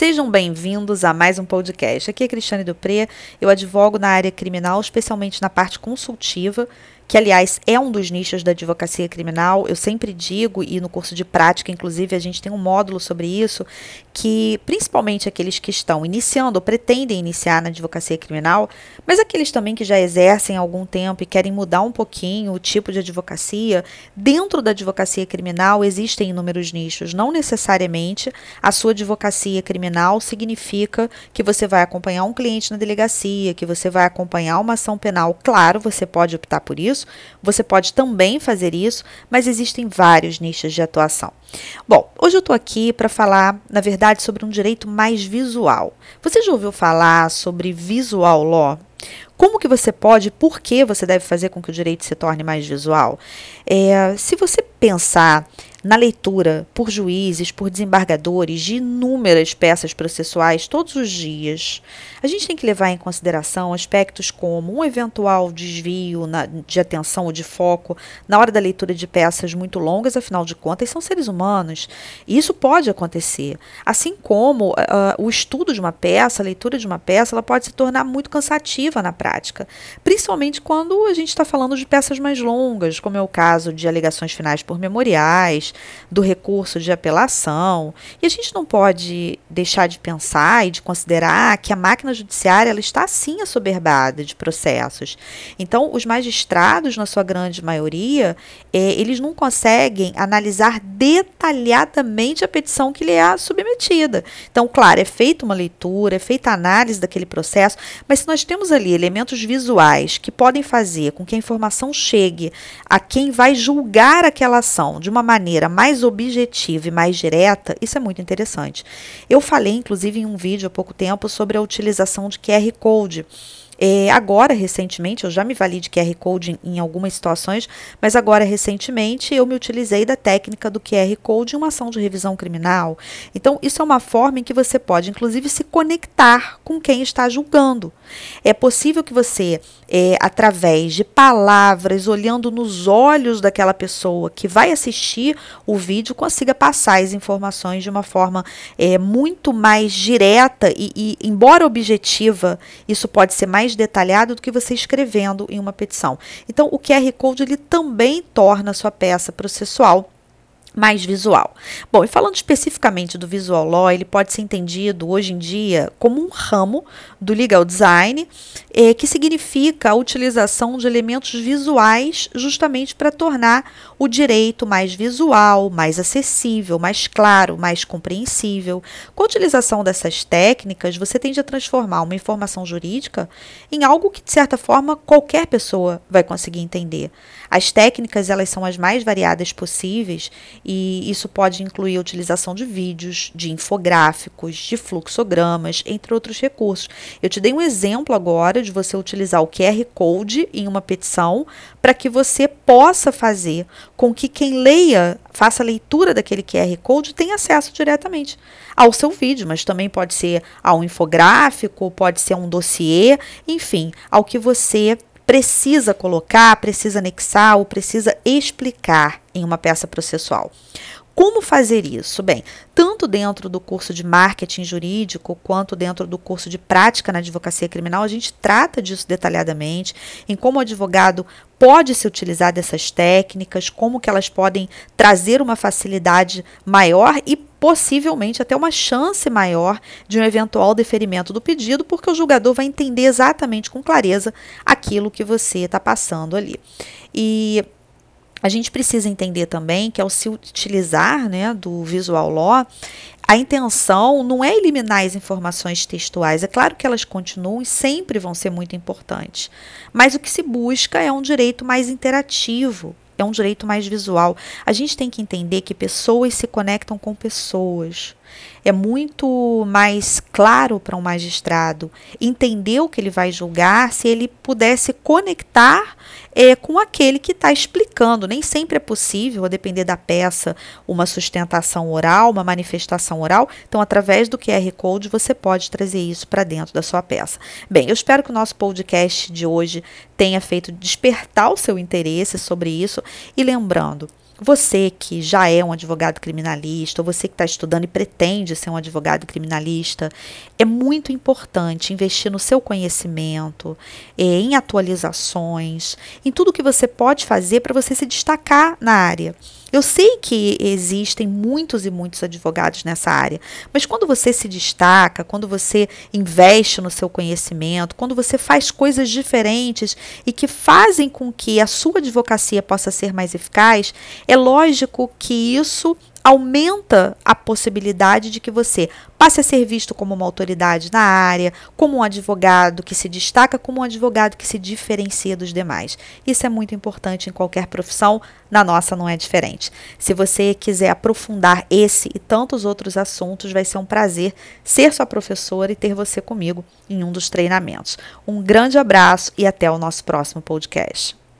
Sejam bem-vindos a mais um podcast. Aqui é Cristiane Dupré, eu advogo na área criminal, especialmente na parte consultiva, que aliás é um dos nichos da advocacia criminal. Eu sempre digo, e no curso de prática, inclusive, a gente tem um módulo sobre isso, que principalmente aqueles que estão iniciando ou pretendem iniciar na advocacia criminal, mas aqueles também que já exercem há algum tempo e querem mudar um pouquinho o tipo de advocacia, dentro da advocacia criminal existem inúmeros nichos. Não necessariamente a sua advocacia criminal significa que você vai acompanhar um cliente na delegacia, que você vai acompanhar uma ação penal. Claro, você pode optar por isso isso, você pode também fazer isso, mas existem vários nichos de atuação. Bom, hoje eu estou aqui para falar, na verdade, sobre um direito mais visual. Você já ouviu falar sobre visual law? Como que você pode, por que você deve fazer com que o direito se torne mais visual? É, se você pensar na leitura por juízes, por desembargadores de inúmeras peças processuais todos os dias, a gente tem que levar em consideração aspectos como um eventual desvio na, de atenção ou de foco na hora da leitura de peças muito longas, afinal de contas, são seres humanos. E isso pode acontecer. Assim como uh, o estudo de uma peça, a leitura de uma peça, ela pode se tornar muito cansativa na prática, principalmente quando a gente está falando de peças mais longas, como é o caso de alegações finais por memoriais do recurso de apelação. E a gente não pode deixar de pensar e de considerar que a máquina judiciária ela está sim assoberbada de processos. Então, os magistrados, na sua grande maioria, é, eles não conseguem analisar detalhadamente a petição que lhe é submetida. Então, claro, é feita uma leitura, é feita a análise daquele processo, mas se nós temos ali elementos visuais que podem fazer com que a informação chegue a quem vai julgar aquela ação de uma maneira maneira mais objetiva e mais direta, isso é muito interessante. Eu falei, inclusive, em um vídeo há pouco tempo sobre a utilização de QR Code. É, agora, recentemente, eu já me vali de QR Code em, em, algumas situações, mas agora, recentemente, eu me utilizei da técnica do QR Code em uma ação de revisão criminal. Então, isso é uma forma em que você pode, inclusive, se conectar com quem está julgando. É possível que você, é, através de palavras, olhando nos olhos daquela pessoa que vai assistir o vídeo, consiga passar as informações de uma forma é, muito mais direta e, e, embora objetiva, isso pode ser mais mais detalhado do que você escrevendo em uma petição. Então, o QR Code ele também torna a sua peça processual mais visual. Bom, e falando especificamente do visual law, ele pode ser entendido hoje em dia como um ramo do legal design, eh, que significa a utilização de elementos visuais justamente para tornar o direito mais visual, mais acessível, mais claro, mais compreensível. Com a utilização dessas técnicas, você tende a transformar uma informação jurídica em algo que, de certa forma, qualquer pessoa vai conseguir entender. As técnicas, elas são as mais variadas possíveis e isso pode incluir a utilização de vídeos, de infográficos, de fluxogramas, entre outros recursos. Eu te dei um exemplo agora de você utilizar o QR Code em uma petição para que você possa fazer com que quem leia, faça a leitura daquele QR Code, tenha acesso diretamente ao seu vídeo, mas também pode ser a um infográfico, pode ser um dossiê, enfim, ao que você precisa colocar, precisa anexar ou precisa explicar em uma peça processual. Como fazer isso? Bem, tanto dentro do curso de marketing jurídico quanto dentro do curso de prática na advocacia criminal, a gente trata disso detalhadamente, em como o advogado pode se utilizar dessas técnicas, como que elas podem trazer uma facilidade maior e possivelmente até uma chance maior de um eventual deferimento do pedido, porque o julgador vai entender exatamente com clareza aquilo que você está passando ali. E a gente precisa entender também que ao se utilizar né, do visual law, a intenção não é eliminar as informações textuais. É claro que elas continuam e sempre vão ser muito importantes. Mas o que se busca é um direito mais interativo, é um direito mais visual. A gente tem que entender que pessoas se conectam com pessoas. É muito mais claro para um magistrado entender o que ele vai julgar se ele pudesse conectar é, com aquele que está explicando. Nem sempre é possível, a depender da peça, uma sustentação oral, uma manifestação oral. Então, através do QR Code, você pode trazer isso para dentro da sua peça. Bem, eu espero que o nosso podcast de hoje tenha feito despertar o seu interesse sobre isso. E lembrando, você que já é um advogado criminalista, ou você que está estudando e pretende ser um advogado criminalista, é muito importante investir no seu conhecimento, eh, em atualizações, em tudo que você pode fazer para você se destacar na área. Eu sei que existem muitos e muitos advogados nessa área, mas quando você se destaca, quando você investe no seu conhecimento, quando você faz coisas diferentes e que fazem com que a sua advocacia possa ser mais eficaz, é lógico que isso aumenta a possibilidade de que você passe a ser visto como uma autoridade na área, como um advogado que se destaca, como um advogado que se diferencia dos demais. Isso é muito importante em qualquer profissão, na nossa não é diferente. Se você quiser aprofundar esse e tantos outros assuntos, vai ser um prazer ser sua professora e ter você comigo em um dos treinamentos. Um grande abraço e até o nosso próximo podcast.